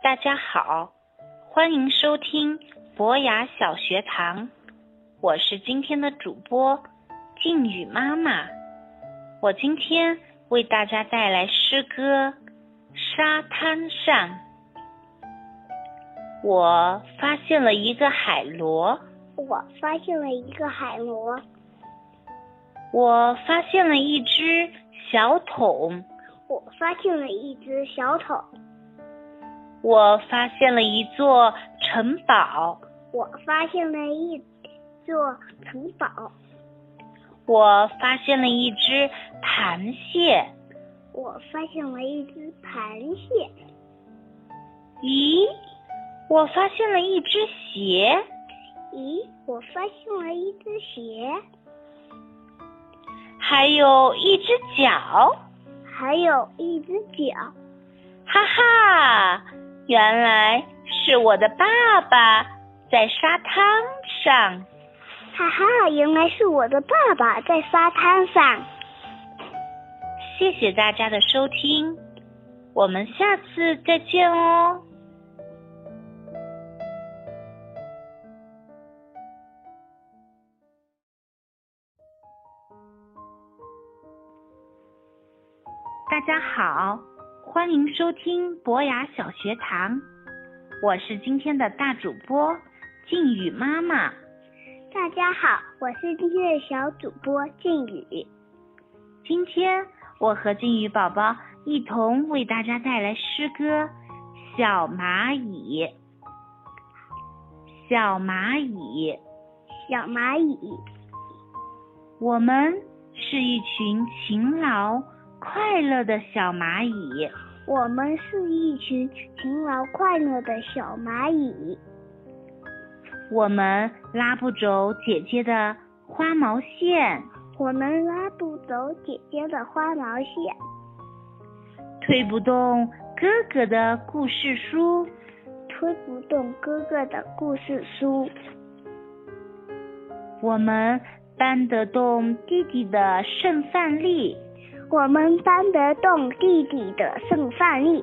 大家好，欢迎收听博雅小学堂，我是今天的主播静雨妈妈。我今天为大家带来诗歌《沙滩上》。我发现了一个海螺，我发现了一个海螺，我发现了一只小桶，我发现了一只小桶，我发现了一座城堡，我发现了一座城堡，我发现了一只螃蟹，我发现了一只螃蟹，咦？我发现了一只鞋，咦，我发现了一只鞋，还有一只脚，还有一只脚，哈哈，原来是我的爸爸在沙滩上，哈哈，原来是我的爸爸在沙滩上。谢谢大家的收听，我们下次再见哦。大家好，欢迎收听博雅小学堂，我是今天的大主播静雨妈妈。大家好，我是今天的小主播静雨。今天我和静雨宝宝一同为大家带来诗歌《小蚂蚁》。小蚂蚁，小蚂蚁，我们是一群勤劳。快乐的小蚂蚁，我们是一群勤劳快乐的小蚂蚁。我们拉不走姐姐的花毛线，我们拉不走姐姐的花毛线。推不动哥哥的故事书，推不动哥哥的故事书。我们搬得动弟弟的剩饭粒。我们搬得动弟弟的剩饭粒，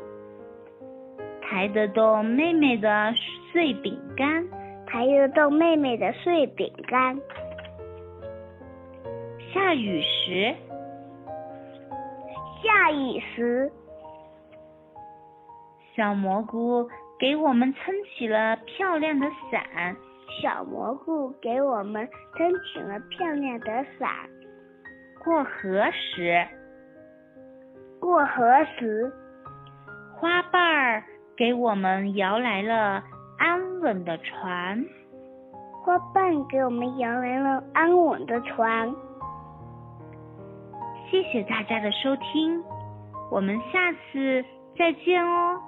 抬得动妹妹的碎饼干，抬得动妹妹的碎饼干。下雨时，下雨时，小蘑菇给我们撑起了漂亮的伞。小蘑菇给我们撑起了漂亮的伞。过河时。过河时，花瓣儿给我们摇来了安稳的船。花瓣给我们摇来了安稳的船。谢谢大家的收听，我们下次再见哦。